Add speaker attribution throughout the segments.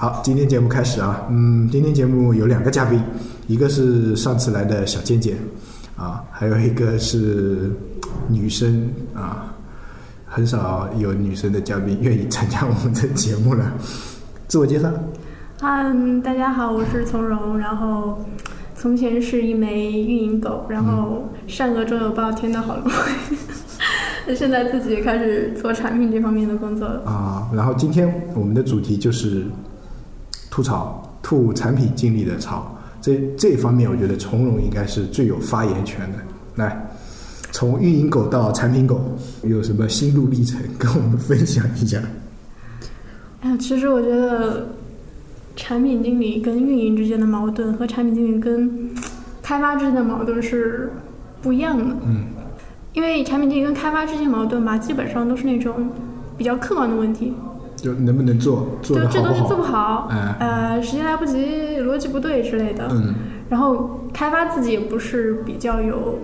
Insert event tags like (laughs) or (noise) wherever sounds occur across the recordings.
Speaker 1: 好，今天节目开始啊。嗯，今天节目有两个嘉宾，一个是上次来的小健健，啊，还有一个是女生啊，很少有女生的嘉宾愿意参加我们的节目了。自我介绍。
Speaker 2: 嗯，大家好，我是从容，然后从前是一枚运营狗，然后善恶终有报，天道好轮回。(laughs) 现在自己开始做产品这方面的工作了。
Speaker 1: 啊，然后今天我们的主题就是吐槽，吐产品经理的槽。这这方面，我觉得从容应该是最有发言权的。来，从运营狗到产品狗，有什么心路历程跟我们分享一下？(laughs)
Speaker 2: 哎呀，其实我觉得产品经理跟运营之间的矛盾和产品经理跟开发之间的矛盾是不一样的。
Speaker 1: 嗯，
Speaker 2: 因为产品经理跟开发之间矛盾吧，基本上都是那种比较客观的问题，
Speaker 1: 就能不能做，做好不
Speaker 2: 这东西做不
Speaker 1: 好？
Speaker 2: 呃，时间来不及，逻辑不对之类的。
Speaker 1: 嗯，
Speaker 2: 然后开发自己也不是比较有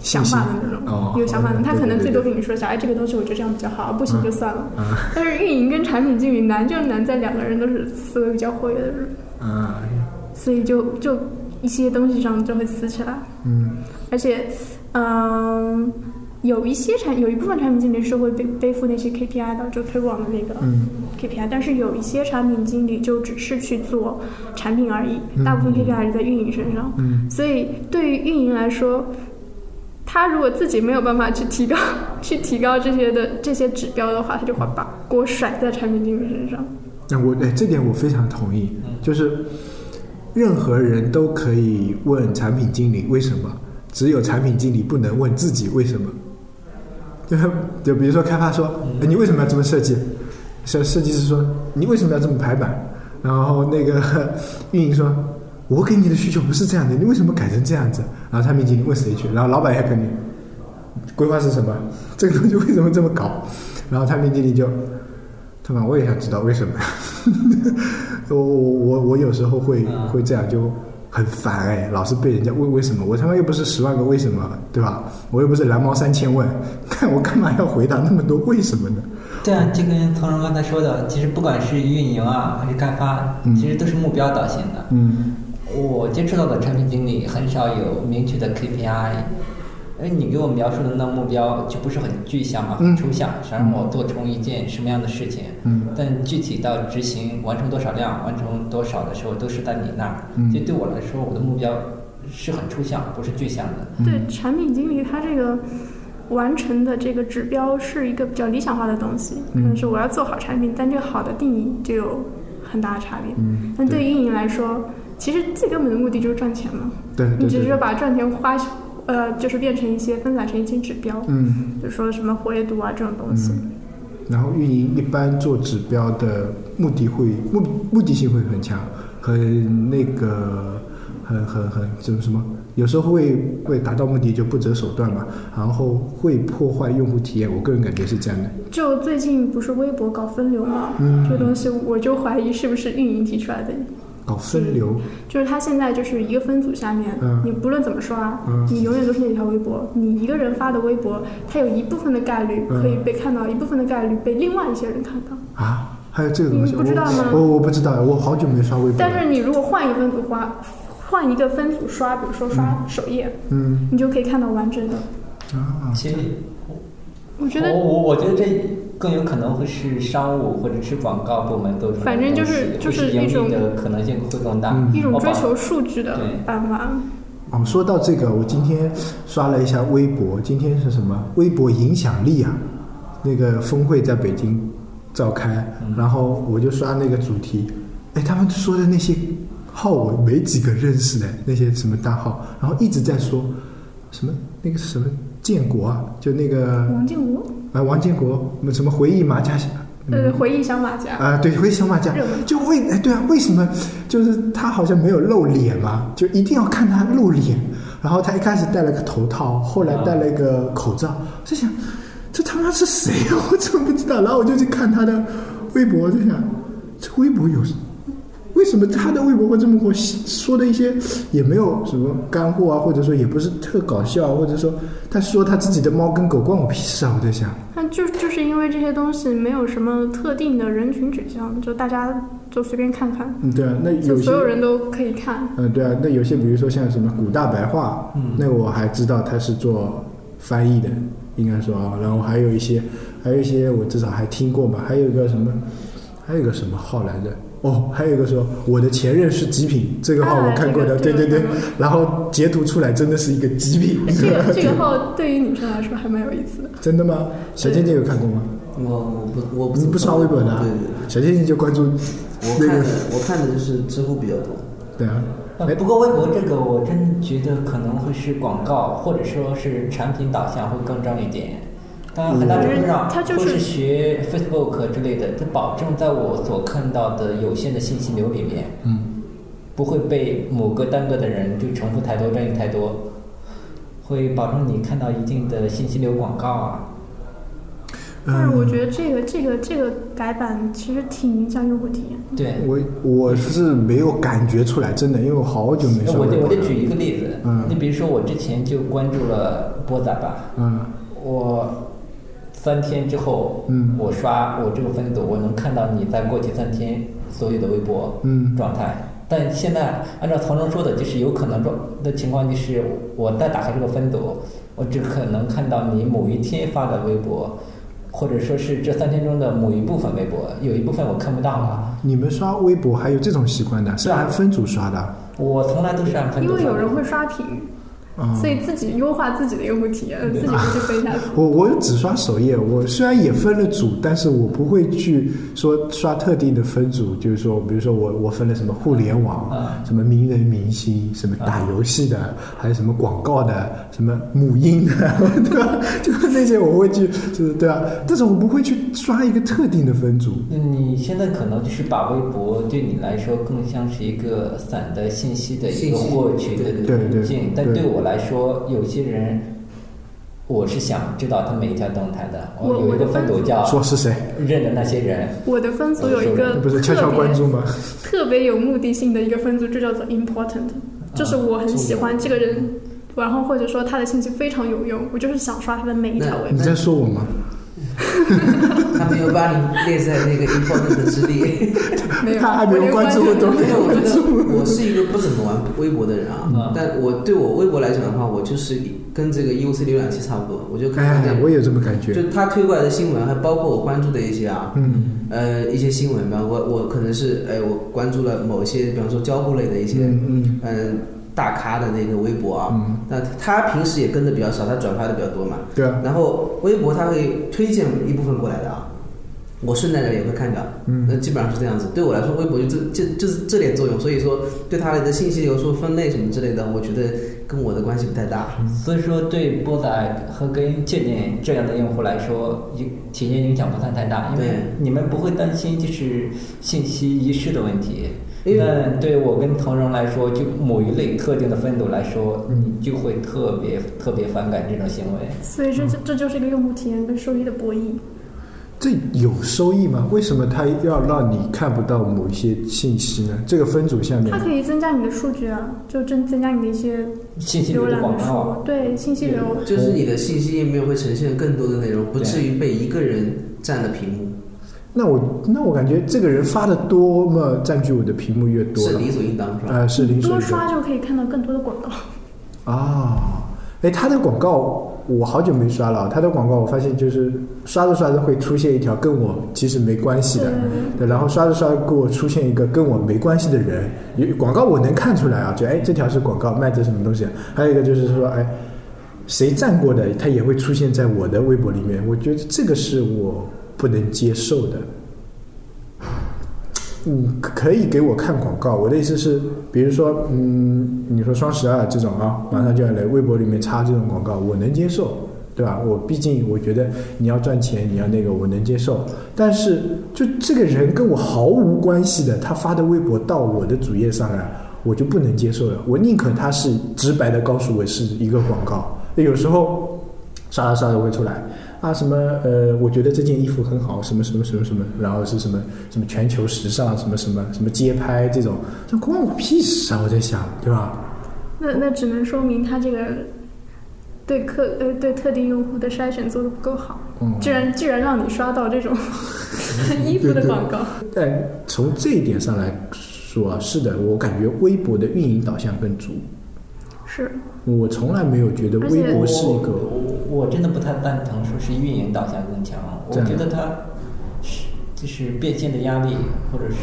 Speaker 2: 想法的那种，
Speaker 1: 哦
Speaker 2: 有想法的，他可能最多跟你说一下，哎，这个东西我觉得这样比较好，不行就算了。
Speaker 1: 嗯
Speaker 2: 但是运营跟产品经理难就难在两个人都是思维比较活跃的人，
Speaker 1: 嗯
Speaker 2: 所以就就一些东西上就会撕起来。
Speaker 1: 嗯
Speaker 2: 而且，嗯，有一些产有一部分产品经理是会背背负那些 KPI 的，就推广的那个
Speaker 1: 嗯
Speaker 2: KPI，但是有一些产品经理就只是去做产品而已，
Speaker 1: 嗯
Speaker 2: 大部分 KPI 还是在运营身上。
Speaker 1: 嗯
Speaker 2: 所以对于运营来说，他如果自己没有办法去提高 (laughs) 去提高这些的这些指标的话，他就会把锅甩在产品经理身上。
Speaker 1: 那我哎，这点我非常同意，就是任何人都可以问产品经理为什么，只有产品经理不能问自己为什么。就就比如说开发说，哎你为什么要这么设计？设设计师说，你为什么要这么排版？然后那个 (laughs) 运营说，我给你的需求不是这样的，你为什么改成这样子？然后产品经理问谁去？然后老板也肯定，规划是什么？这个东西为什么这么搞？然后产品经理就，他妈我也想知道为什么。(laughs) 我我我我有时候会
Speaker 3: 嗯
Speaker 1: 会这样就很烦哎，老是被人家问为什么，我他妈又不是十万个为什么，对吧？我又不是蓝猫三千问，(laughs) 看我干嘛要回答那么多为什么呢？
Speaker 3: 对啊，就跟从容刚才说的，其实不管是运营啊还是开发，
Speaker 1: 嗯
Speaker 3: 其实都是目标导向的。
Speaker 1: 嗯
Speaker 3: 我接触到的产品经理很少有明确的 KPI，而你给我描述的那目标就不是很具象嘛，
Speaker 1: 嗯
Speaker 3: 很抽象，想让我做成一件什么样的事情。
Speaker 1: 嗯
Speaker 3: 但具体到执行完成多少量、完成多少的时候，都是在你那儿。
Speaker 1: 嗯
Speaker 3: 所以对我来说，我的目标是很抽象，不是具象的。
Speaker 1: 嗯
Speaker 2: 对产品经理，他这个完成的这个指标是一个比较理想化的东西，可
Speaker 1: 嗯
Speaker 2: 能是我要做好产品，但这个好的定义就有很大的差别。
Speaker 1: 嗯，
Speaker 2: 但对于运营来说，其实最根本的目的就是赚钱嘛，
Speaker 1: 对
Speaker 2: 你只是说把赚钱花，呃，就是变成一些分散成一些指标，
Speaker 1: 嗯
Speaker 2: 就说什么活跃度啊这种东西。
Speaker 1: 嗯，然后运营一般做指标的目的会目目的性会很强，很那个很很很就是什么，有时候会会达到目的就不择手段嘛，然后会破坏用户体验，我个人感觉是这样的。
Speaker 2: 就最近不是微博搞分流嘛，
Speaker 1: 嗯
Speaker 2: 这个东西我就怀疑是不是运营提出来的。
Speaker 1: 搞分流，
Speaker 2: 就是他现在就是一个分组下面，
Speaker 1: 嗯
Speaker 2: 你不论怎么刷，
Speaker 1: 嗯
Speaker 2: 你永远都是那条微博。你一个人发的微博，它有一部分的概率
Speaker 1: 嗯
Speaker 2: 可以被看到，一部分的概率被另外一些人看到。
Speaker 1: 啊，还有这个东西，
Speaker 2: 你不知道吗
Speaker 1: 我我我不知道，我好久没刷微博。
Speaker 2: 但是你如果换一个分组刷，换一个分组刷，比如说刷首页，
Speaker 1: 嗯
Speaker 2: 你就可以看到完整的。
Speaker 1: 啊，
Speaker 3: 其实
Speaker 2: 我觉得
Speaker 3: 我我我觉得这更有可能会是商务或者是广告部门做出来的
Speaker 2: 反正就是就是一种
Speaker 3: 的可能性会更大。
Speaker 1: 嗯
Speaker 2: 一种追求数据的办法。
Speaker 1: 哦，说到这个，我今天刷了一下微博，今天是什么？微博影响力啊，那个峰会在北京召开，
Speaker 3: 嗯
Speaker 1: 然后我就刷那个主题，哎，他们说的那些号我没几个认识的，那些什么大号，然后一直在说什么那个什么建国啊，就那个
Speaker 2: 王建国，
Speaker 1: 啊王建国什么回忆马甲侠。
Speaker 2: 呃，回忆小马甲，
Speaker 1: 啊，对，回忆小马甲就为哎，对啊，为什么就是他好像没有露脸嘛？就一定要看他露脸。然后他一开始戴了个头套，后来戴了一个口罩，我在想，这他妈是谁啊？(laughs) 我怎么不知道？然后我就去看他的微博，我在想，这微博有为什么他的微博会这么火？说的一些也没有什么干货啊，或者说也不是特搞笑，或者说他说他自己的猫跟狗关我屁事啊！我在想，
Speaker 2: 那就就是因为这些东西没有什么特定的人群指向，就大家就随便看看，
Speaker 1: 嗯，对啊，那有些
Speaker 2: 所有人都可以看。
Speaker 1: 嗯，对啊，那有些比如说像什么古大白话，
Speaker 3: 嗯
Speaker 1: 那我还知道他是做翻译的，应该说啊，然后还有一些，还有一些我至少还听过吧，还有一个什么，还有一个什么号来着？哦，还有一个说我的前任是极品，这个号我看过的，
Speaker 2: 啊
Speaker 1: 对对对然后截图出来真的是一个极品，
Speaker 2: 这个 (laughs) 这个号对于女生来说还蛮有意思的。
Speaker 1: 真的吗？小倩倩有看过吗？
Speaker 4: 我我不我不
Speaker 1: 你不刷微博的、啊
Speaker 4: 对对对，
Speaker 1: 小倩倩就关注
Speaker 4: 我
Speaker 1: 那个
Speaker 4: 看的我看的就是知乎比较多。
Speaker 1: 对啊，
Speaker 3: 呃不过微博这个，我真觉得可能会是广告，或者说是产品导向会更重一点。当然，很大程度上
Speaker 2: 它就是
Speaker 3: 会是学 Facebook 之类的，它保证在我所看到的有限的信息流里面，
Speaker 1: 嗯，
Speaker 3: 不会被某个单个的人就重复太多、占用太多，会保证你看到一定的信息流广告啊。
Speaker 2: 但是我
Speaker 1: 嗯
Speaker 2: 觉得这个这个这个改版其实挺影响用户体验。
Speaker 3: 对，
Speaker 1: 我我是没有感觉出来，真的，因为我好久没刷
Speaker 3: 我。得我得举一个例子，
Speaker 1: 嗯。
Speaker 3: 你比如说我之前就关注了波仔吧，
Speaker 1: 嗯。
Speaker 3: 我三天之后，
Speaker 1: 嗯
Speaker 3: 我刷我这个分组，我能看到你在过去三天所有的微博
Speaker 1: 嗯
Speaker 3: 状态。但现在按照曹荣说的，就是有可能状的情况，就是我再打开这个分组，我只可能看到你某一天发的微博，或者说是这三天中的某一部分微博，有一部分我看不到了。
Speaker 1: 你们刷微博还有这种习惯的，是按分组刷的
Speaker 3: 我从来都是按分组刷的。
Speaker 2: 为有人会刷屏，
Speaker 1: 啊？
Speaker 2: 所以自己优化自己的用户体验，自己不去分一下。(laughs)
Speaker 1: 我我只刷首页，我虽然也分了组，但是我不会去说刷特定的分组，就是说，比如说我我分了什么互联网，
Speaker 3: 嗯
Speaker 1: 什么名人明星，什么打游戏的，还有什么广告的，什么母婴的，(laughs) 对吧？就是那些我会去，就是对吧？但是我不会去刷一个特定的分组。
Speaker 3: 你现在可能就是把微博对你来说更像是一个散的信息的一个获取的
Speaker 1: 对对
Speaker 3: 途径，但
Speaker 1: 对
Speaker 3: 对我来说，有些人我是想知道他每一条动态的。
Speaker 2: 我
Speaker 3: 有一个分组叫
Speaker 1: 说是谁？
Speaker 3: 认的那些人，
Speaker 2: 我的分组有一个
Speaker 1: 不是悄悄关注吗？
Speaker 2: 特别有目的性的一个分组，就叫做 important，就是我很喜欢这个人，然后或者说他的信息非常有用，我就是想刷他的每一条微博。
Speaker 1: 你在说我吗？(laughs)
Speaker 4: 他没有把你列在那个 important 之列。
Speaker 2: 没有，
Speaker 1: 他还没有关注我都没有
Speaker 4: 因为我
Speaker 1: 关注。
Speaker 4: 觉得我是一个不怎么玩微博的人啊，
Speaker 3: 嗯。
Speaker 4: 但我对我微博来讲的话，我就是跟这个 EOC 浏览器差不多，我就看看
Speaker 1: 哎，我也有这么感觉。
Speaker 4: 就他推过来的新闻，还包括我关注的一些啊，
Speaker 1: 嗯。
Speaker 4: 呃，一些新闻，比方我我可能是哎，我关注了某一些，比方说交互类的一些，
Speaker 1: 嗯嗯。
Speaker 4: 嗯，大咖的那个微博啊，
Speaker 1: 嗯，
Speaker 4: 那他平时也跟的比较少，他转发的比较多嘛，
Speaker 1: 对啊，
Speaker 4: 然后微博他会推荐一部分过来的啊，我顺带着也会看到，
Speaker 1: 嗯
Speaker 4: 那基本上是这样子。对我来说，微博就这这就是这点作用，所以说对它的信息流说分类什么之类的，我觉得跟我的关系不太大。
Speaker 3: 所以说对波仔和跟界面这样的用户来说，影体验影响不算太大，因为
Speaker 4: 对
Speaker 3: 你们不会担心就是信息遗失的问题。
Speaker 4: 因为
Speaker 3: 但对我跟同仁来说，就某一类特定的分组来说，你就会特别特别反感这种行为。
Speaker 2: 所以这这这就是一个用户体验跟收益的博弈。
Speaker 1: 这有收益吗？为什么它要让你看不到某一些信息呢？这个分组下面
Speaker 2: 它，可以增加你的数据啊，就增增加你的一些
Speaker 3: 信息流的
Speaker 2: 浏览的
Speaker 3: 广告啊
Speaker 2: 数，，对信息流。
Speaker 4: 就是你的信息页面会呈现更多的内容，不至于被一个人占了屏幕，
Speaker 1: 那我那我感觉这个人发的多么占据我的屏幕越多。
Speaker 4: 是理所应当是吧？
Speaker 1: 呃，是零水
Speaker 2: 多
Speaker 1: 的
Speaker 2: 刷就可以看到更多的广告。
Speaker 1: 啊。哎，他的广告我好久没刷了。他的广告我发现就是刷着刷着会出现一条跟我其实没关系的，对，然后刷着刷着给我出现一个跟我没关系的人。有广告我能看出来啊，就哎这条是广告卖的什么东西。还有一个就是说哎。谁赞过的，他也会出现在我的微博里面。我觉得这个是我不能接受的。嗯，可以给我看广告。我的意思是，比如说，嗯，你说双十二这种啊，马上就要来，微博里面插这种广告，我能接受，对吧？我毕竟我觉得你要赚钱，你要那个，我能接受。但是，就这个人跟我毫无关系的，他发的微博到我的主页上来，我就不能接受了。我宁可他是直白的告诉我是一个广告。有时候刷着刷着会出来。啊，什么呃，我觉得这件衣服很好，什么什么什么什么，然后是什么什么全球时尚，什么什么什么街拍这种，这关我屁事啊！我在想，对吧？
Speaker 2: 那那只能说明他这个对客呃对特定用户的筛选做的不够好，
Speaker 1: 嗯
Speaker 2: 居然居然让你刷到这种 (laughs) 衣服的广告。
Speaker 1: 但从这一点上来说啊，是的，我感觉微博的运营导向更足。
Speaker 2: 是，
Speaker 1: 我从来没有觉得微博是一个，
Speaker 3: 我我真的不太赞同说是运营导向更强，我觉得它是就是变现的压力或者是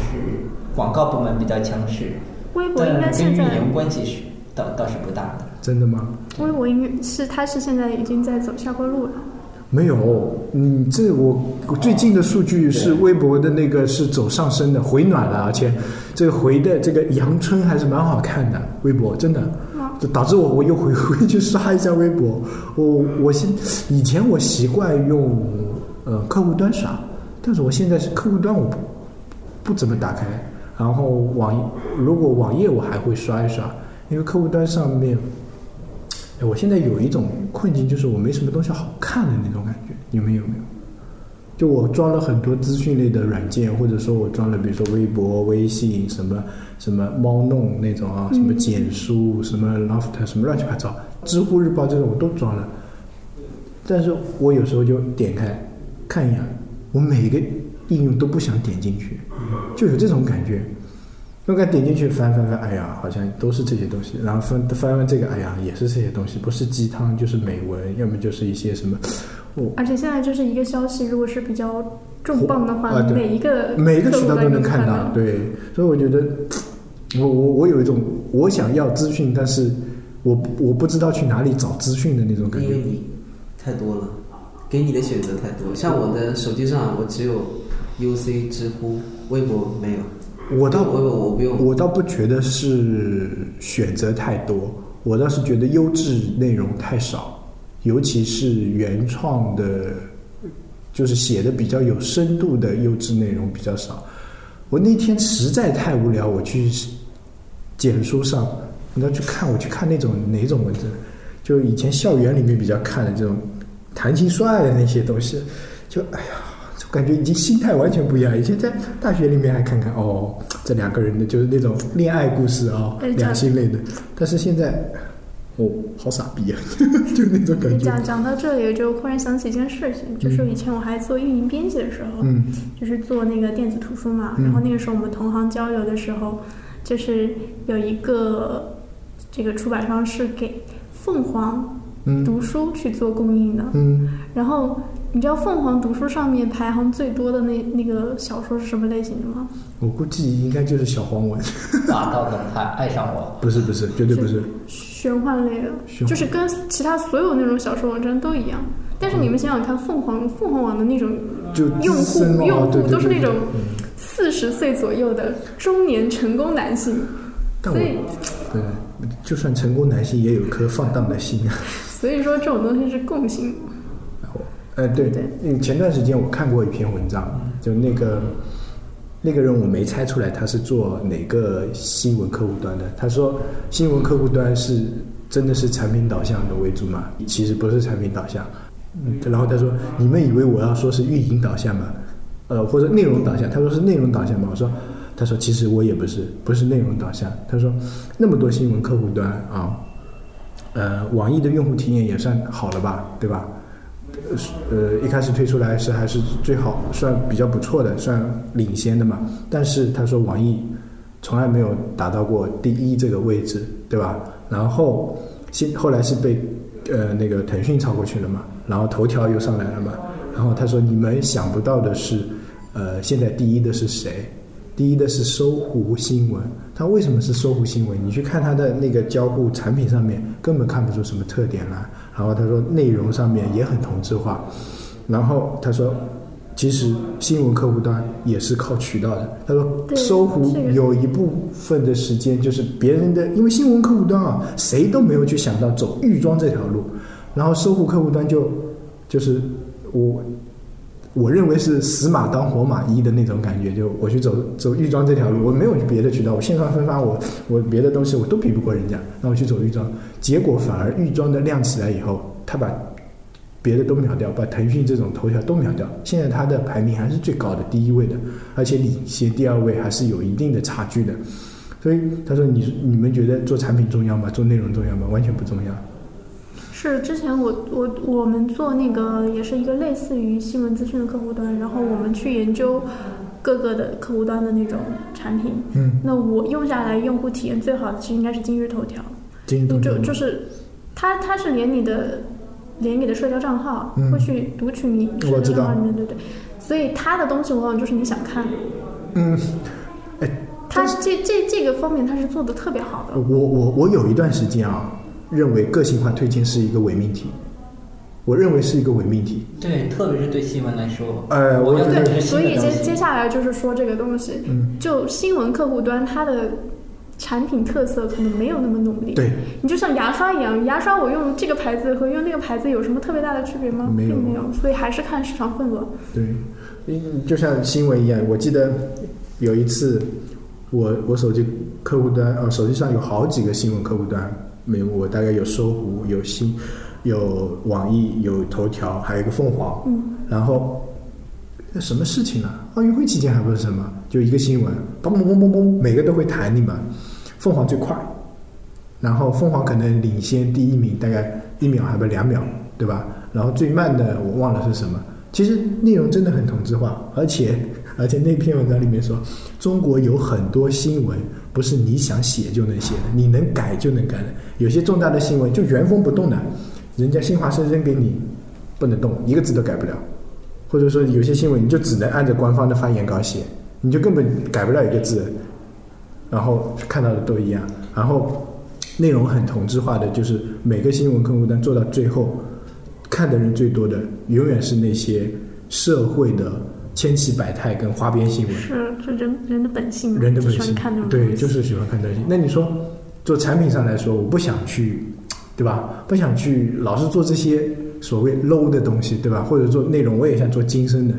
Speaker 3: 广告部门比较强势，
Speaker 2: 微博应该跟
Speaker 3: 运营关系是倒倒是不大的。
Speaker 1: 真的吗？
Speaker 2: 微博应该是它是现在已经在走下坡路了。
Speaker 1: 没有，嗯，这我我最近的数据是微博的那个是走上升的，回暖了，而且这个回的这个阳春还是蛮好看的，微博真的，就导致我我又回回去刷一下微博。我我现以前我习惯用呃客户端刷，但是我现在是客户端我不不怎么打开，然后网如果网页我还会刷一刷，因为客户端上面。我现在有一种困境，就是我没什么东西好看的那种感觉，你们有没有？就我装了很多资讯类的软件，或者说我装了，比如说微博、微信什么什么猫弄那种啊，什么简书、什么 Loft 什么乱七八糟，知乎日报这种我都装了。但是我有时候就点开看一眼，我每个应用都不想点进去，就有这种感觉。我敢点进去翻翻翻，哎呀，好像都是这些东西。然后翻翻翻这个，哎呀，也是这些东西，不是鸡汤就是美文，要么就是一些什么，我
Speaker 2: 而且现在就是一个消息，如果是比较重磅的话，
Speaker 1: 啊
Speaker 2: 每一个
Speaker 1: 每一个渠道都能看到。对，所以我觉得，我我我有一种我想要资讯，但是我我不知道去哪里找资讯的那种感觉。
Speaker 4: 因为你太多了，给你的选择太多。像我的手机上，我只有 UC、知乎、微博没有。
Speaker 1: 我倒
Speaker 4: 微博我不用。
Speaker 1: 我倒不觉得是选择太多，我倒是觉得优质内容太少，尤其是原创的，就是写的比较有深度的优质内容比较少。我那天实在太无聊，我去简书上，你要去看，我去看那种哪种文字，就以前校园里面比较看的这种谈情说爱的那些东西，就哎呀。就感觉已经心态完全不一样。以前在大学里面还看看哦，这两个人的就是那种恋爱故事啊、
Speaker 2: 哎
Speaker 1: 两性类的。但是现在，哦，好傻逼啊，(laughs) 就那种感觉。
Speaker 2: 讲讲到这里，就忽然想起一件事情，就是以前我还做运营编辑的时候，
Speaker 1: 嗯。
Speaker 2: 就是做那个电子图书嘛，
Speaker 1: 嗯。
Speaker 2: 然后那个时候我们同行交流的时候，就是有一个这个出版商是给凤凰
Speaker 1: 嗯。
Speaker 2: 读书去做供应的，
Speaker 1: 嗯，
Speaker 2: 然后你知道凤凰读书上面排行最多的那那个小说是什么类型的吗？
Speaker 1: 我估计应该就是小黄文，
Speaker 3: 霸道总裁爱上我，
Speaker 1: 不是不是，绝对不是。
Speaker 2: 玄幻类的，就是跟其他所有那种小说网站都一样。但是你们想想看，凤凰凤凰网的那种
Speaker 1: 就
Speaker 2: 用户用户
Speaker 1: 对对对对
Speaker 2: 都是那种
Speaker 1: 嗯
Speaker 2: 四十岁左右的中年成功男性，
Speaker 1: 但
Speaker 2: 所以
Speaker 1: 对，就算成功男性也有颗放荡的心啊。
Speaker 2: 所以说这种东西是共性。
Speaker 1: 呃，对
Speaker 2: 对，
Speaker 1: 嗯，前段时间我看过一篇文章，就那个那个人我没猜出来他是做哪个新闻客户端的。他说新闻客户端是真的是产品导向的为主吗？其实不是产品导向。嗯，然后他说你们以为我要说是运营导向吗？呃，或者内容导向？他说是内容导向吗？我说。他说：“其实我也不是，不是内容导向。他说，那么多新闻客户端啊，呃，网易的用户体验也算好了吧，对吧？呃，一开始推出来是还是最好，算比较不错的，算领先的嘛。但是他说网易从来没有达到过第一这个位置，对吧？然后现后来是被呃那个腾讯超过去了嘛，然后头条又上来了嘛。然后他说你们想不到的是，呃，现在第一的是谁？第一的是搜狐新闻，它为什么是搜狐新闻？你去看它的那个交互产品上面，根本看不出什么特点来。然后他说内容上面也很同质化，然后他说，其实新闻客户端也是靠渠道的。他说搜狐有一部分的时间就是别人的，因为新闻客户端啊，谁都没有去想到走预装这条路，然后搜狐客户端就就是我。我认为是死马当活马医的那种感觉，就我去走走预装这条路，我没有别的渠道，我线上分发我我别的东西我都比不过人家，那我去走预装，结果反而预装的亮起来以后，他把别的都秒掉，把腾讯这种头条都秒掉，现在他的排名还是最高的第一位的，而且领先第二位还是有一定的差距的，所以他说你你们觉得做产品重要吗？做内容重要吗？完全不重要。
Speaker 2: 是之前我我我们做那个也是一个类似于新闻资讯的客户端，然后我们去研究各个的客户端的那种产品。
Speaker 1: 嗯，
Speaker 2: 那我用下来用户体验最好的其实应该是今日头条，
Speaker 1: 今日头条
Speaker 2: 就就是它它是连你的连你的社交账号
Speaker 1: 嗯
Speaker 2: 会去读取你社交账号里面，对对，所以它的东西往往就是你想看
Speaker 1: 嗯，哎，
Speaker 2: 它这这这个方面它是做的特别好的。
Speaker 1: 我我我有一段时间啊，认为个性化推荐是一个伪命题，我认为是一个伪命题。
Speaker 3: 对，特别是对新闻来说，
Speaker 1: 呃，我
Speaker 2: 对，所以接接下来就是说这个东西，
Speaker 1: 嗯，
Speaker 2: 就新闻客户端它的产品特色可能没有那么浓烈。
Speaker 1: 对，
Speaker 2: 你就像牙刷一样，牙刷我用这个牌子和用那个牌子有什么特别大的区别吗？
Speaker 1: 没有
Speaker 2: 并没有，所以还是看市场份额。
Speaker 1: 对，嗯就像新闻一样，我记得有一次，我我手机客户端呃手机上有好几个新闻客户端，没我大概有搜狐、有新、有网易、有头条，还有一个凤凰。
Speaker 2: 嗯，
Speaker 1: 然后那什么事情啊？奥运会期间还不是什么，就一个新闻，嘣嘣嘣嘣嘣，每个都会弹你们。凤凰最快，然后凤凰可能领先第一名大概一秒还不两秒，对吧？然后最慢的我忘了是什么。其实内容真的很同质化，而且而且那篇文章里面说，中国有很多新闻不是你想写就能写的，你能改就能改的。有些重大的新闻就原封不动的，人家新华社扔给你，不能动，一个字都改不了。或者说有些新闻你就只能按照官方的发言稿写，你就根本改不了一个字，然后看到的都一样，然后内容很同质化的，就是每个新闻客户端做到最后，看的人最多的永远是那些社会的千奇百态跟花边新闻。
Speaker 2: 是这人人的本性，
Speaker 1: 人的本性
Speaker 2: 看
Speaker 1: 对，就是喜欢看这些。那你说，做产品上来说，我不想去，(tsk) 对吧？不想去老是做这些所谓 low 的东西，对吧？或者做内容，我也想做精深的。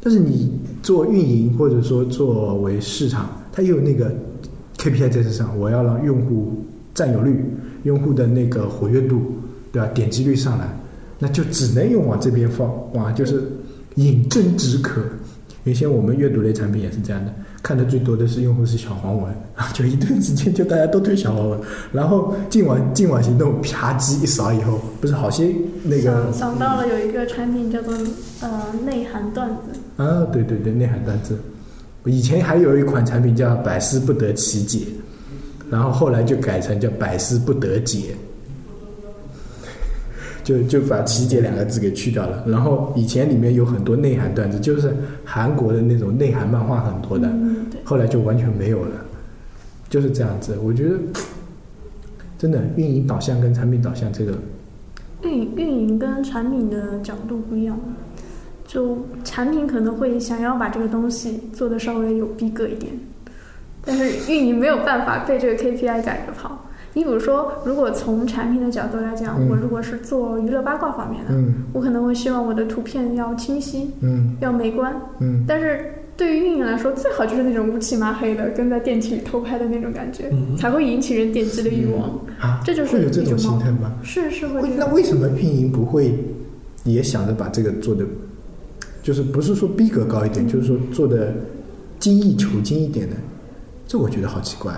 Speaker 1: 但是你做运营，或者说作为市场，它又有那个 KPI 在这上，我要让用户占有率、用户的那个活跃度，对吧？点击率上来，那就只能用往这边放，哇，就是饮鸩止渴。原先我们阅读类产品也是这样的，看的最多的是用户是小黄文，然 (laughs) 后就一段时间就大家都推小黄文，然后进网进网行动啪叽一扫以后，不是好些那个
Speaker 2: 想想到了有一个产品叫做呃内涵段子，
Speaker 1: 啊，对对对，内涵段子。以前还有一款产品叫百思不得其解，然后后来就改成叫百思不得解，就就把“其解”两个字给去掉了。然后以前里面有很多内涵段子，就是韩国的那种内涵漫画很多的，
Speaker 2: 嗯，对，
Speaker 1: 后来就完全没有了，就是这样子。我觉得真的运营导向跟产品导向这个，
Speaker 2: 运运营跟产品的角度不一样，就产品可能会想要把这个东西做的稍微有逼格一点，但是运营没有办法被这个 KPI 赶着跑。你比如说，如果从产品的角度来讲，
Speaker 1: 嗯
Speaker 2: 我如果是做娱乐八卦方面的，
Speaker 1: 嗯
Speaker 2: 我可能会希望我的图片要清晰，
Speaker 1: 嗯
Speaker 2: 要美观。
Speaker 1: 嗯
Speaker 2: 但是对于运营来说，最好就是那种乌漆麻黑的，跟在电梯里偷拍的那种感觉，
Speaker 3: 嗯
Speaker 2: 才会引起人点击的欲望。
Speaker 1: 啊，
Speaker 2: 这就是
Speaker 1: 会有这种心态吗？
Speaker 2: 是是会。
Speaker 1: 那为什么运营不会也想着把这个做的，就是不是说逼格高一点，就是说做的精益求精一点呢？这我觉得好奇怪。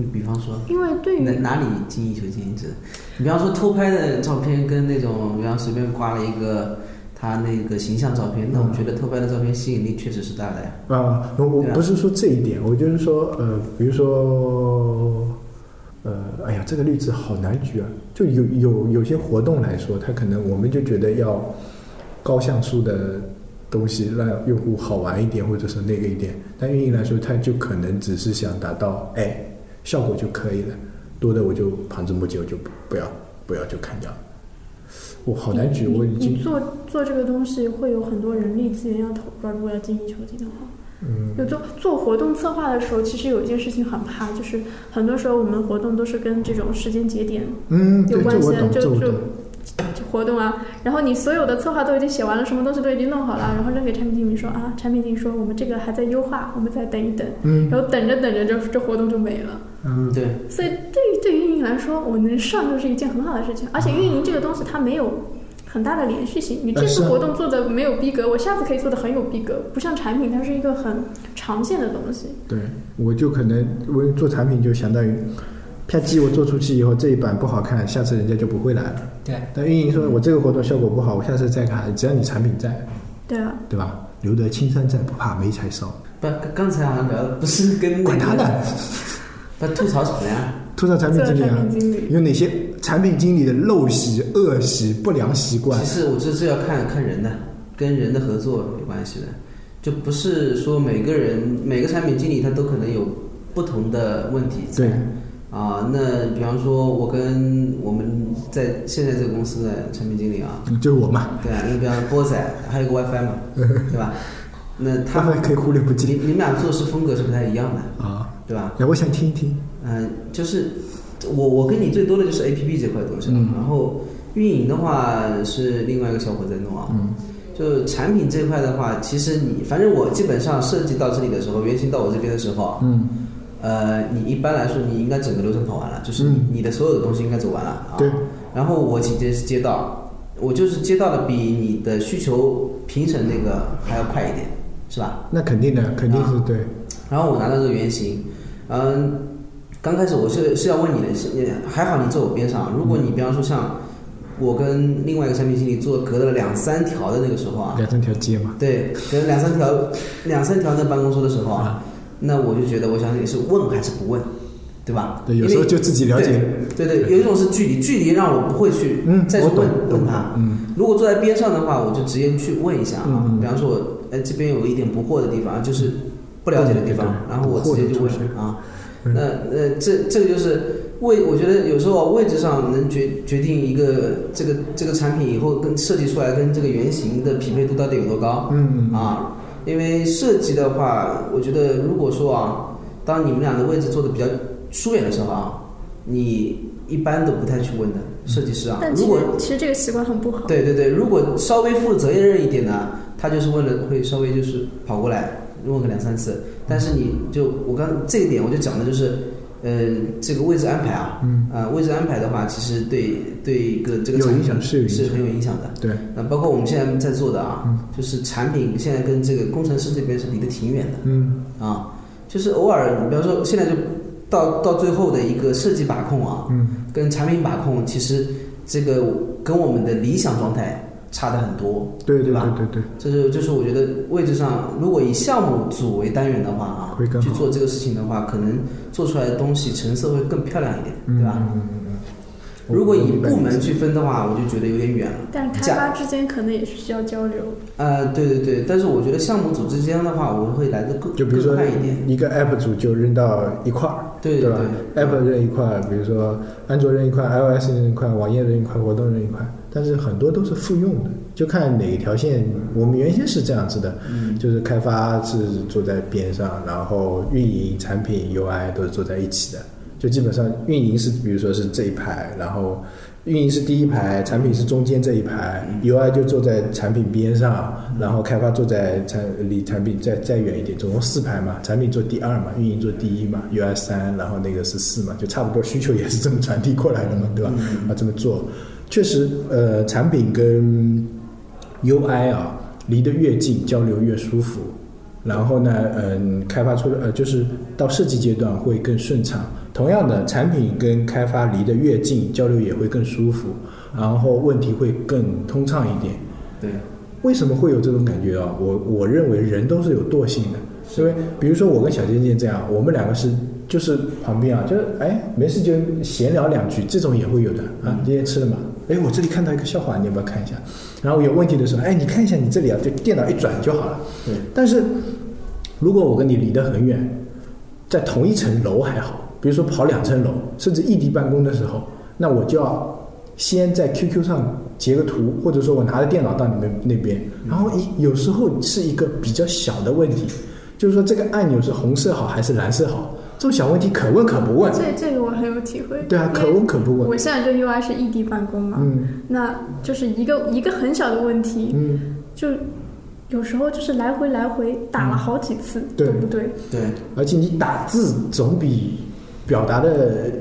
Speaker 4: 你比方说，
Speaker 2: 因为对于
Speaker 4: 哪哪里精益求精？致你比方说偷拍的照片跟那种，比方随便挂了一个他那个形象照片，那我觉得偷拍的照片吸引力确实是大的呀。
Speaker 1: 啊，我不是说这一点，我就是说，呃，比如说，呃，哎呀，这个例子好难举啊。就有有有些活动来说，它可能我们就觉得要高像素的东西，让用户好玩一点，或者是那个一点。但运营来说，它就可能只是想达到哎效果就可以了，多的我就旁枝末节，我就不不要不要就砍掉了。我好难举，我已经
Speaker 2: 你你做做这个东西会有很多人力资源要投入，如果要精益求精的话。
Speaker 1: 嗯
Speaker 2: 就做做活动策划的时候，其实有一件事情很怕，就是很多时候我们活动都是跟这种时间节点
Speaker 1: 嗯，
Speaker 2: 有关系的，就。就活动啊，然后你所有的策划都已经写完了，什么东西都已经弄好了，然后扔给产品经理说啊，产品经理说我们这个还在优化，我们再等一等，
Speaker 1: 嗯
Speaker 2: 然后等着等着就这活动就没了。
Speaker 1: 嗯，
Speaker 4: 对，
Speaker 2: 所以对于对于运营来说，我能上就是一件很好的事情，而且运营这个东西它没有很大的连续性。你这次活动做的没有逼格，我下次可以做的很有逼格，不像产品，它是一个很常见的东西。
Speaker 1: 对，我就可能我做产品就相当于啪叽我做出去以后这一版不好看，下次人家就不会来了。
Speaker 3: 对，
Speaker 1: 但运营说我这个活动效果不好，我下次再看，只要你产品在，
Speaker 2: 对啊，
Speaker 1: 对吧？留得青山在，不怕没柴烧。
Speaker 4: 不，刚才好像聊的不是跟那个
Speaker 1: 管他的，
Speaker 4: 不吐槽什么呀？
Speaker 1: 吐槽产品经理啊有哪些产品经理的陋习、恶习、不良习惯
Speaker 4: 其？实我这是要看看人的，跟人的合作有关系的，就不是说每个人每个产品经理他都可能有不同的问题在
Speaker 1: 对。
Speaker 4: 啊，那比方说，我跟我们在现在这个公司的产品经理啊，
Speaker 1: 嗯就是我嘛，
Speaker 4: 对啊，那比方说波仔，还有个 WiFi 嘛，(laughs) 对吧？那他们
Speaker 1: 可以忽略不计
Speaker 4: 你
Speaker 1: 计
Speaker 4: 你们俩做事风格是不太一样的，
Speaker 1: 啊。
Speaker 4: 对吧？
Speaker 1: 那我想听一听，
Speaker 4: 嗯、就是我我跟你最多的就是 A P P 这块东西了，
Speaker 1: 嗯
Speaker 4: 然后运营的话是另外一个小伙在弄啊。
Speaker 1: 嗯
Speaker 4: 就产品这块的话，其实你反正我基本上设计到这里的时候，原型到我这边的时候啊，
Speaker 1: 嗯，
Speaker 4: 呃，你一般来说你应该整个流程跑完了，就是你,、的所有的东西应该走完了啊。
Speaker 1: 对。
Speaker 4: 然后我紧接着是接到，我就是接到的比你的需求评审那个还要快一点，是吧？
Speaker 1: 那肯定的，肯定是对。
Speaker 4: 然后我拿到这个原型，嗯，刚开始我是是要问你的，是还好你坐我边上。如果你比方说像我跟另外一个产品经理坐隔了两三条的那个时候啊，
Speaker 1: 两三条街嘛，
Speaker 4: 对，隔两三条两三条的办公桌的时候啊，那我就觉得我想你是问还是不问，对吧？
Speaker 1: 对，有时候就自己了解。
Speaker 4: 对对对，有一种是距离，距离让我不会去
Speaker 1: 嗯，
Speaker 4: 再去问
Speaker 1: 懂
Speaker 4: 问他。
Speaker 1: 嗯
Speaker 4: 如果坐在边上的话，我就直接去问一下啊，比方说我，哎，这边有一点不惑的地方，就是不了解的地方，然后我直接就问啊。
Speaker 1: 嗯
Speaker 4: 那呃，这这个就是位，我觉得有时候位置上能决决定一个这个这个产品以后跟设计出来跟这个原型的匹配度到底有多高
Speaker 1: 嗯
Speaker 4: 啊？因为设计的话，我觉得如果说啊，当你们俩的位置做的比较疏远的时候啊，你一般都不太去问的设计师啊。
Speaker 2: 但
Speaker 4: 如果
Speaker 2: 其实这个习惯很不好。
Speaker 4: 对对对，如果稍微负责任一点呢，他就是问了会稍微就是跑过来问个两三次，但是你就我刚这一点我就讲的就是，呃，这个位置安排啊，
Speaker 1: 嗯。
Speaker 4: 啊、位置安排的话，其实对对一个这个产品
Speaker 1: 是
Speaker 4: 很有影响的。
Speaker 1: 对，
Speaker 4: 那包括我们现在在做的啊，
Speaker 1: 嗯。
Speaker 4: 就是产品现在跟这个工程师这边是离得挺远的。
Speaker 1: 嗯。
Speaker 4: 啊，就是偶尔，你比方说现在就到到最后的一个设计把控啊，
Speaker 1: 嗯。
Speaker 4: 跟产品把控，其实这个跟我们的理想状态差的很多，
Speaker 1: 对对
Speaker 4: 吧？
Speaker 1: 对对对，
Speaker 4: 这是就是我觉得位置上，如果以项目组为单元的话啊
Speaker 1: 会更，
Speaker 4: 去做这个事情的话，可能做出来的东西成色会更漂亮一点，
Speaker 1: 嗯
Speaker 4: 对吧？
Speaker 1: 嗯嗯嗯
Speaker 4: 如果以部门去分的话，我就觉得有点远了。
Speaker 2: 但开发之间可能也是需要交流。
Speaker 4: 呃，对对对，但是我觉得项目组之间的话，我会来的更更
Speaker 1: 就比如说
Speaker 4: 快一点。
Speaker 1: 一个 app 组就扔到一块儿，
Speaker 4: 对
Speaker 1: 对吧
Speaker 4: 对
Speaker 1: ？app 扔一块，比如说安卓扔一块，iOS 扔一块，网页扔一块，活动扔一块，但是很多都是复用的，就看哪一条线。我们原先是这样子的，
Speaker 4: 嗯
Speaker 1: 就是开发是坐在边上，然后运营、产品、UI 都是坐在一起的。就基本上运营是，比如说是这一排，然后运营是第一排，产品是中间这一排，UI 就坐在产品边上，然后开发坐在产离产品再再远一点，总共四排嘛，产品做第二嘛，运营做第一嘛，UI 三，然后那个是四嘛，就差不多需求也是这么传递过来的嘛，对吧？啊，这么做，确实，呃，产品跟 UI 啊离得越近，交流越舒服。然后呢，嗯，开发出的呃，就是到设计阶段会更顺畅。同样的，产品跟开发离得越近，交流也会更舒服，然后问题会更通畅一点。
Speaker 4: 对，
Speaker 1: 为什么会有这种感觉啊？我我认为人都是有惰性的，因为比如说我跟小健健这样，我们两个是就是旁边啊，就是哎没事就闲聊两句，这种也会有的啊。今天吃了吗？哎，我这里看到一个笑话，你要不要看一下？然后有问题的时候，哎，你看一下你这里啊，就电脑一转就好了。
Speaker 4: 对，
Speaker 1: 但是如果我跟你离得很远，在同一层楼还好，比如说跑两层楼，甚至异地办公的时候，那我就要先在 QQ 上截个图，或者说我拿着电脑到你们那边，然后一有时候是一个比较小的问题，就是说这个按钮是红色好还是蓝色好，这种小问题可问可不问。
Speaker 2: 这这个我很有体会。
Speaker 1: 对啊，可问可不问。
Speaker 2: 我现在就 UI 是异地办公嘛，
Speaker 1: 嗯
Speaker 2: 那就是一个一个很小的问题，
Speaker 1: 嗯，
Speaker 2: 就有时候就是来回来回打了好几次，
Speaker 1: 对
Speaker 2: 对不对？
Speaker 4: 对，
Speaker 1: 而且你打字总比表达的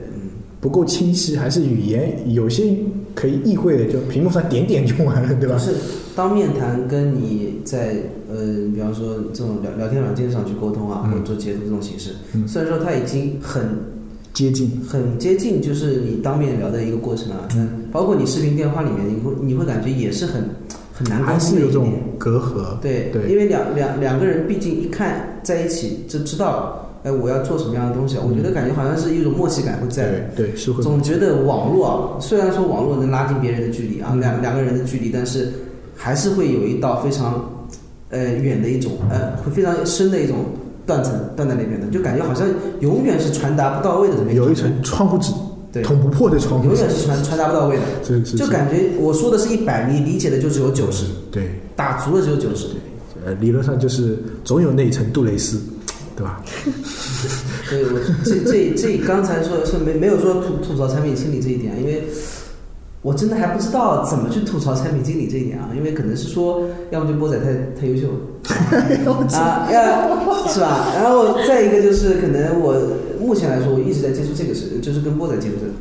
Speaker 1: 不够清晰，还是语言有些可以意会的，就屏幕上点点就完了，对吧？
Speaker 4: 是当面谈跟你在呃，比方说这种聊聊天软件上去沟通啊，
Speaker 1: 嗯
Speaker 4: 或者做截图这种形式，
Speaker 1: 嗯
Speaker 4: 虽然说它已经很
Speaker 1: 接近，
Speaker 4: 很接近，就是你当面聊的一个过程啊。嗯，包括你视频电话里面，你会你会感觉也是很很难沟通的一
Speaker 1: 种隔阂。
Speaker 4: 对，
Speaker 1: 对
Speaker 4: 因为两两两个人毕竟一看在一起就知道，哎，我要做什么样的东西啊。我觉得感觉好像是一种默契感会在的。
Speaker 1: 对对是会。
Speaker 4: 总觉得网络啊，虽然说网络能拉近别人的距离啊，两两个人的距离，但是还是会有一道非常呃远的一种呃会非常深的一种断层断在那边的，就感觉好像永远是传达不到位的这么种
Speaker 1: 有一层窗户纸，
Speaker 4: 对，
Speaker 1: 捅不破的窗户纸。
Speaker 4: 永远，是传传达不到位的，
Speaker 1: 是是
Speaker 4: 就感觉我说的是一百，你理解的就只有九十，
Speaker 1: 对，
Speaker 4: 打足了只有九十。
Speaker 1: 呃，理论上就是总有那一层杜蕾斯，对吧？(laughs)
Speaker 4: 所以我这这这刚才说是没没有说吐吐槽产品经理这一点，因为我真的还不知道怎么去吐槽产品经理这一点啊，因为可能是说，要么就波仔太太优秀了 (laughs) 啊，要是吧？然后再一个就是可能我目前来说，我一直在接触这个事，就是跟波仔接触这个，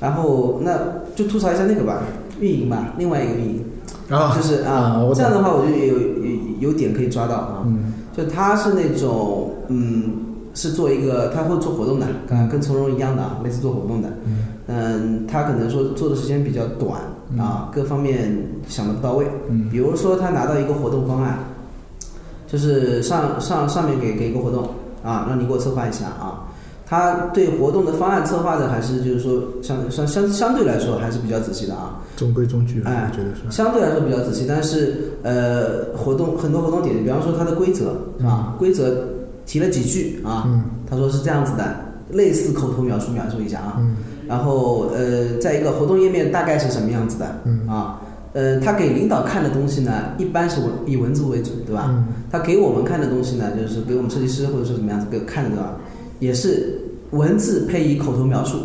Speaker 4: 然后那就吐槽一下那个吧，运营吧，另外一个运营，
Speaker 1: 啊
Speaker 4: 就是啊这样的话我就有有有点可以抓到啊。
Speaker 1: 嗯
Speaker 4: 就他是那种，嗯，是做一个，他会做活动的，跟跟从容一样的啊，类似做活动的。嗯，他可能说做的时间比较短啊，各方面想的不到位。
Speaker 1: 嗯
Speaker 4: 比如说他拿到一个活动方案，就是上上上面给给一个活动啊，让你给我策划一下啊。他对活动的方案策划的还是就是说相相相相对来说还是比较仔细的啊。
Speaker 1: 中规中矩，
Speaker 4: 哎
Speaker 1: 我觉得是。
Speaker 4: 相对来说比较仔细，但是呃，活动很多活动点，比方说它的规则是吧？规则提了几句啊，
Speaker 1: 嗯
Speaker 4: 他说是这样子的，类似口头描述描述一下啊，
Speaker 1: 嗯
Speaker 4: 然后呃，在一个活动页面大概是什么样子的
Speaker 1: 嗯
Speaker 4: 啊？呃，他给领导看的东西呢，一般是文以文字为主，对吧？
Speaker 1: 嗯
Speaker 4: 他给我们看的东西呢，就是给我们设计师或者说怎么样子给看的，对吧？也是文字配以口头描述，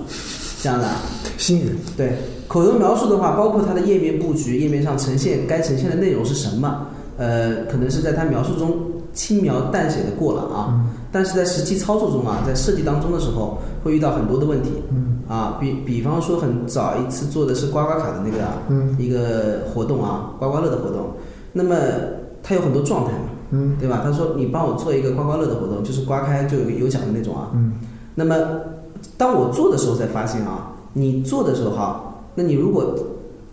Speaker 4: 这样的啊。
Speaker 1: 新人，
Speaker 4: 对，口头描述的话，包括它的页面布局，页面上呈现该呈现的内容是什么，呃，可能是在它描述中轻描淡写的过了啊，但是在实际操作中啊，在设计当中的时候，会遇到很多的问题，
Speaker 1: 嗯。
Speaker 4: 啊，比比方说很早一次做的是刮刮卡的那个一个活动啊，刮刮乐的活动，那么它有很多状态嘛，
Speaker 1: 嗯。
Speaker 4: 对吧？他说你帮我做一个刮刮乐的活动，就是刮开就有有奖的那种啊，
Speaker 1: 嗯。
Speaker 4: 那么，当我做的时候才发现啊，你做的时候哈，那你如果，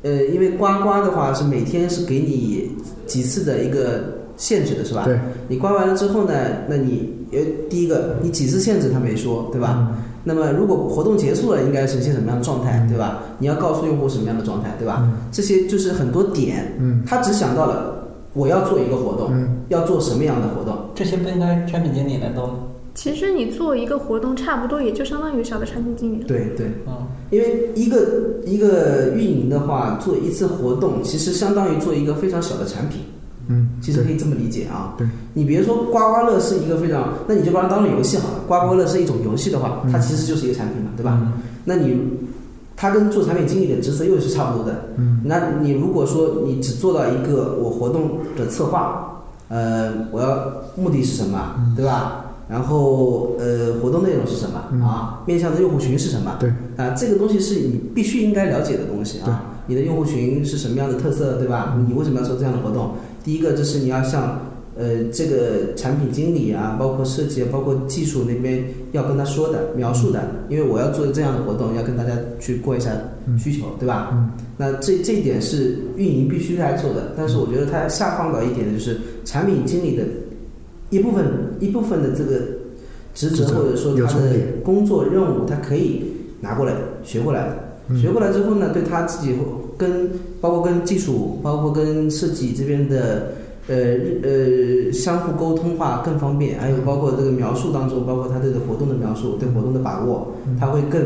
Speaker 4: 呃，因为刮刮的话是每天是给你几次的一个限制的是吧？
Speaker 1: 对，
Speaker 4: 你刮完了之后呢，那你呃，第一个你几次限制他没说，对吧？那么如果活动结束了，应该呈现什么样的状态，对吧？你要告诉用户什么样的状态，对吧？这些就是很多点，
Speaker 1: 嗯
Speaker 4: 他只想到了我要做一个活动，
Speaker 1: 嗯
Speaker 4: 要做什么样的活动，
Speaker 3: 这些不应该产品经理来做吗？
Speaker 2: 其实你做一个活动，差不多也就相当于小的产品经理了。
Speaker 4: 对对。
Speaker 3: 嗯，
Speaker 4: 因为一个一个运营的话，做一次活动，其实相当于做一个非常小的产品，
Speaker 1: 嗯，
Speaker 4: 其实可以这么理解啊。
Speaker 1: 对，
Speaker 4: 你别说刮刮乐是一个非常，那你就把它当做游戏好了。刮刮乐是一种游戏的话，它其实就是一个产品嘛，对吧？那你它跟做产品经理的职责又是差不多的。
Speaker 1: 嗯，
Speaker 4: 那你如果说你只做到一个我活动的策划，呃，我要目的是什么，对吧？然后呃，活动内容是什么、
Speaker 1: 嗯
Speaker 4: 啊？面向的用户群是什么？
Speaker 1: 对
Speaker 4: 啊，这个东西是你必须应该了解的东西啊。你的用户群是什么样的特色，对吧？你为什么要做这样的活动？第一个就是你要向呃这个产品经理啊，包括设计，包括技术那边要跟他说的、描述的，因为我要做这样的活动，要跟大家去过一下需求，对吧？
Speaker 1: 嗯。
Speaker 4: 那这这一点是运营必须来做的，但是我觉得它下放到一点的就是产品经理的一部分一部分的这个职责或者说他的工作任务，他可以拿过来学过来学过来之后呢，对他自己跟包括跟技术，包括跟设计这边的呃呃相互沟通化更方便，还有包括这个描述当中，包括他对的活动的描述，对活动的把握，他会更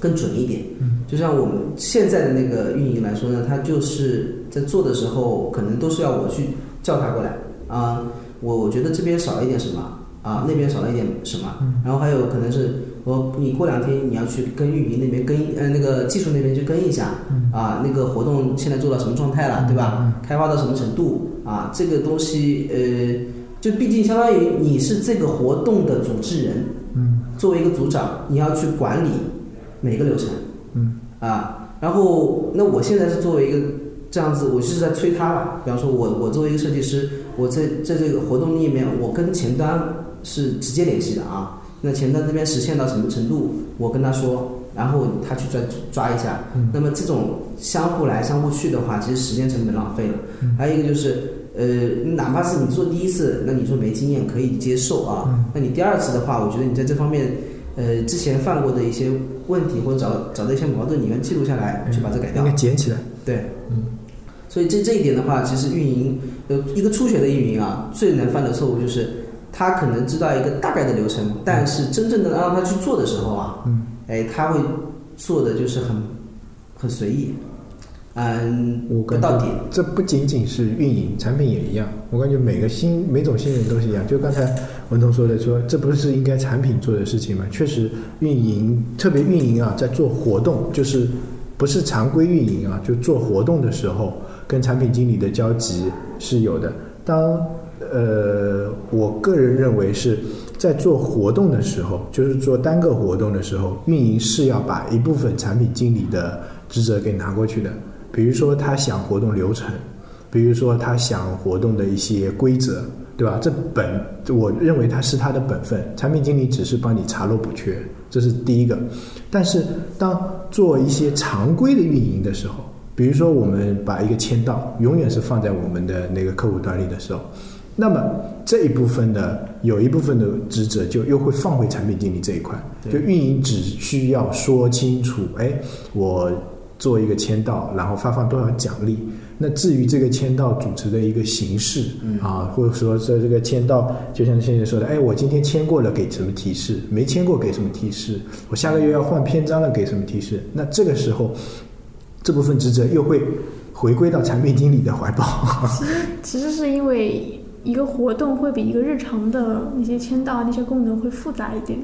Speaker 4: 更准一点。就像我们现在的那个运营来说呢，他就是在做的时候，可能都是要我去叫他过来啊，我我觉得这边少了一点什么啊，那边少了一点什么，然后还有可能是我你过两天你要去跟运营那边跟呃那个技术那边去跟一下啊，那个活动现在做到什么状态了，对吧？开发到什么程度啊？这个东西呃，就毕竟相当于你是这个活动的组织人，
Speaker 1: 嗯
Speaker 4: 作为一个组长，你要去管理每个流程。
Speaker 1: 嗯
Speaker 4: 啊，然后那我现在是作为一个这样子，我就是在催他吧。比方说我我作为一个设计师，我在在这个活动里面，我跟前端是直接联系的啊。那前端这边实现到什么程度，我跟他说，然后他去抓抓一下。
Speaker 1: 嗯
Speaker 4: 那么这种相互来相互去的话，其实时间成本浪费了。
Speaker 1: 嗯
Speaker 4: 还有一个就是，呃，哪怕是你做第一次，那你说没经验可以接受啊。
Speaker 1: 嗯
Speaker 4: 那你第二次的话，我觉得你在这方面，呃，之前犯过的一些问题或者找找到一些矛盾，你要记录下来，去把它改掉
Speaker 1: 应该。捡起来。
Speaker 4: 对，
Speaker 1: 嗯，
Speaker 4: 所以这这一点的话，其实运营呃一个初学的运营啊，最能犯的错误就是他可能知道一个大概的流程，但是真正的让他去做的时候啊，
Speaker 1: 嗯，
Speaker 4: 哎，他会做的就是很很随意，嗯，
Speaker 1: 我感觉
Speaker 4: 不到底。
Speaker 1: 这不仅仅是运营，产品也一样。我感觉每个新每种新人都是一样。就刚才文彤说的，说这不是应该产品做的事情吗？确实，运营特别运营啊，在做活动，就是不是常规运营啊，就做活动的时候，跟产品经理的交集是有的。当呃，我个人认为是在做活动的时候，就是做单个活动的时候，运营是要把一部分产品经理的职责给拿过去的。比如说他想活动流程，比如说他想活动的一些规则，对吧？这本我认为他是他的本分，产品经理只是帮你查漏补缺，这是第一个。但是当做一些常规的运营的时候，比如说我们把一个签到永远是放在我们的那个客户端里的时候，那么这一部分的有一部分的职责就又会放回产品经理这一块，就运营只需要说清楚，哎，我做一个签到，然后发放多少奖励。那至于这个签到主持的一个形式、
Speaker 4: 嗯
Speaker 1: 啊，或者说这这个签到，就像现在说的，哎，我今天签过了，给什么提示？没签过给什么提示？我下个月要换篇章了，给什么提示？那这个时候，这部分职责又会回归到产品经理的怀抱。(laughs)
Speaker 2: 其实是因为一个活动会比一个日常的那些签到那些功能会复杂一点。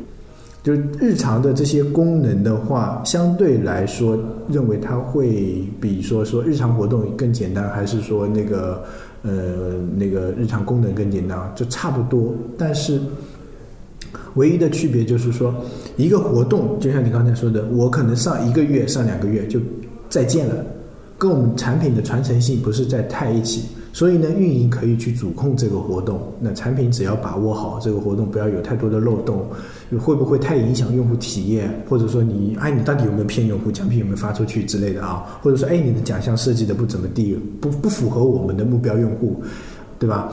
Speaker 1: 就是日常的这些功能的话，相对来说，认为它会比说说日常活动更简单，还是说那个呃那个日常功能更简单，就差不多。但是唯一的区别就是说，一个活动，就像你刚才说的，我可能上一个月、上两个月就再见了，跟我们产品的传承性不是在太一起。所以呢，运营可以去主控这个活动，那产品只要把握好这个活动，不要有太多的漏洞，会不会太影响用户体验，或者说你哎你到底有没有骗用户，奖品有没有发出去之类的啊，(laughs) 或者说哎你的奖项设计的不怎么地，不不符合我们的目标用户，对吧？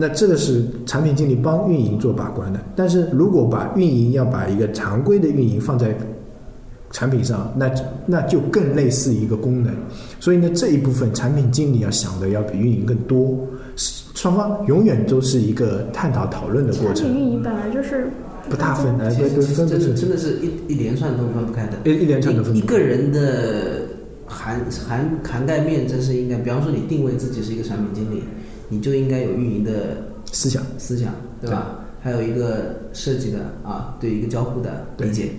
Speaker 1: 那这个是产品经理帮运营做把关的，但是如果把运营要把一个常规的运营放在产品上，那那就更类似一个功能。所以呢，这一部分产品经理要想的要比运营更多，双方永远都是一个探讨讨论的过程，
Speaker 2: 产品运营本来就是
Speaker 1: 不大分，对对，
Speaker 4: 实真的
Speaker 1: 分不出
Speaker 4: 真的是一一连串都分不开的。
Speaker 1: 一一连串都分不开。
Speaker 4: 一一个人的涵涵涵盖面，真是应该，比方说你定位自己是一个产品经理，你就应该有运营的
Speaker 1: 思想，
Speaker 4: 思想，对吧？还有一个设计的啊，对一个交互的理解。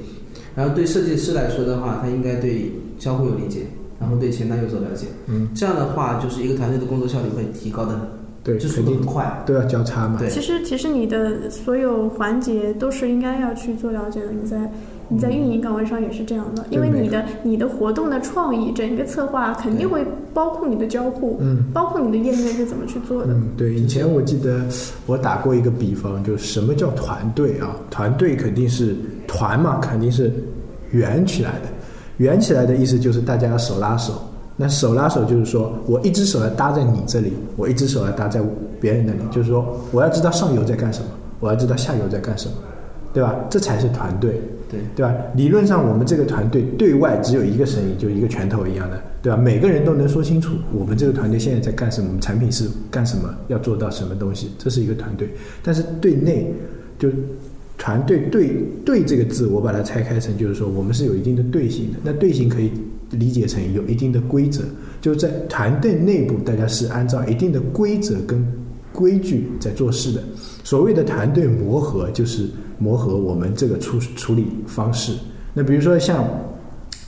Speaker 4: 然后对设计师来说的话，他应该对交互有理解，然后对前端有所了解。
Speaker 1: 嗯，
Speaker 4: 这样的话，就是一个团队的工作效率会提高的，
Speaker 1: 对，
Speaker 4: 就速
Speaker 1: 肯定
Speaker 4: 度很快。
Speaker 1: 都要交叉嘛。
Speaker 4: 对
Speaker 2: 其实其实你的所有环节都是应该要去做了解的。你在你在运营岗位上也是这样的，因为你的你的活动的创意，整个策划肯定会包括你的交互，
Speaker 1: 嗯。
Speaker 2: 包括你的页面是怎么去做的。
Speaker 1: 嗯，对，以前我记得我打过一个比方，就是什么叫团队啊？团队肯定是团嘛，肯定是圆起来的。圆起来的意思就是大家要手拉手。那手拉手就是说我一只手要搭在你这里，我一只手要搭在别人那里，就是说我要知道上游在干什么，我要知道下游在干什么，对吧？这才是团队。
Speaker 4: 对
Speaker 1: 对吧？理论上，我们这个团队对外只有一个声音，就一个拳头一样的，对吧？每个人都能说清楚我们这个团队现在在干什么，我们产品是干什么，要做到什么东西，这是一个团队。但是对内，就团队对对这个字，我把它拆开成就是说，我们是有一定的队形的。那队形可以理解成有一定的规则，就是在团队内部，大家是按照一定的规则跟规矩在做事的。所谓的团队磨合，就是磨合我们这个处处理方式。那比如说像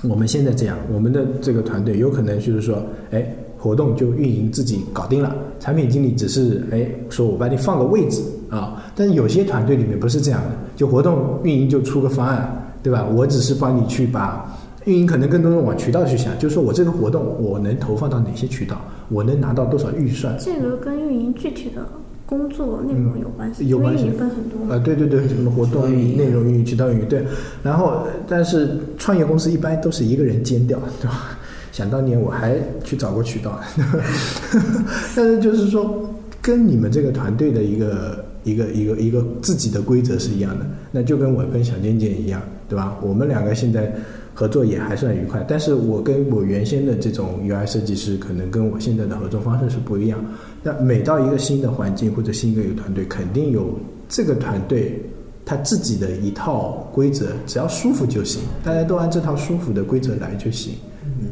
Speaker 1: 我们现在这样，我们的这个团队有可能就是说，哎，活动就运营自己搞定了，产品经理只是哎说我帮你放个位置啊。但有些团队里面不是这样的，就活动运营就出个方案，对吧？我只是帮你去把运营可能更多的往渠道去想，就是说我这个活动我能投放到哪些渠道，我能拿到多少预算。
Speaker 2: 这个跟运营具体的工作内容有关系，
Speaker 1: 嗯有关系
Speaker 2: 分很多嘛。
Speaker 1: 啊，对对对，什么活动运营、内容运营、渠道运营，对。然后，但是创业公司一般都是一个人兼掉，对吧？(laughs) 想当年我还去找过渠道，(laughs) 但是就是说，跟你们这个团队的一个一个一个一个自己的规则是一样的，那就跟我跟小健健一样，对吧？我们两个现在合作也还算愉快，但是我跟我原先的这种 UI 设计师，可能跟我现在的合作方式是不一样。那每到一个新的环境或者新的一个团队，肯定有这个团队他自己的一套规则，只要舒服就行，大家都按这套舒服的规则来就行。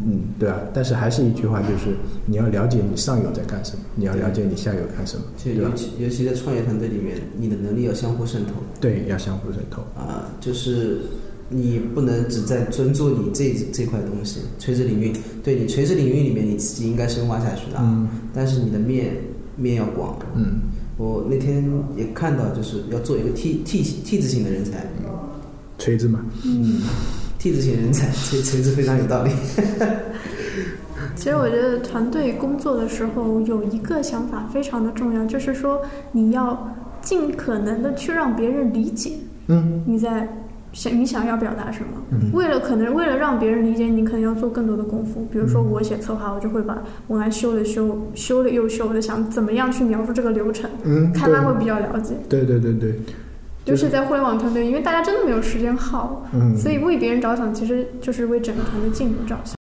Speaker 1: 嗯，对啊。但是还是一句话，就是你要了解你上游在干什么，你要了解你下游干什么，对吧
Speaker 4: 就尤？其尤其在创业团队里面，你的能力要相互渗透
Speaker 1: 对，要相互渗透。
Speaker 4: 啊、就是你不能只在专注你这这块东西，垂直领域，对你垂直领域里面你自己应该深挖下去的，
Speaker 1: 嗯
Speaker 4: 但是你的面面要广。
Speaker 1: 嗯，
Speaker 4: 我那天也看到，就是要做一个 T T T 字型的人才
Speaker 1: 锤子嘛。
Speaker 4: 嗯，T 字型人才，这锤子非常有道理。(laughs)
Speaker 2: 其实我觉得团队工作的时候有一个想法非常的重要，就是说你要尽可能的去让别人理解
Speaker 1: 嗯
Speaker 2: 你在想你想要表达什么。
Speaker 1: 嗯
Speaker 2: 为了可能为了让别人理解你，可能要做更多的功夫。比如说我写策划，我就会把文案修了修，修了又修，我就想怎么样去描述这个流程，
Speaker 1: 嗯，
Speaker 2: 开发会比较了解。
Speaker 1: 对对对对对，
Speaker 2: 尤其在互联网团队，因为大家真的没有时间耗，
Speaker 1: 嗯，
Speaker 2: 所以为别人着想，其实就是为整个团队进度着想。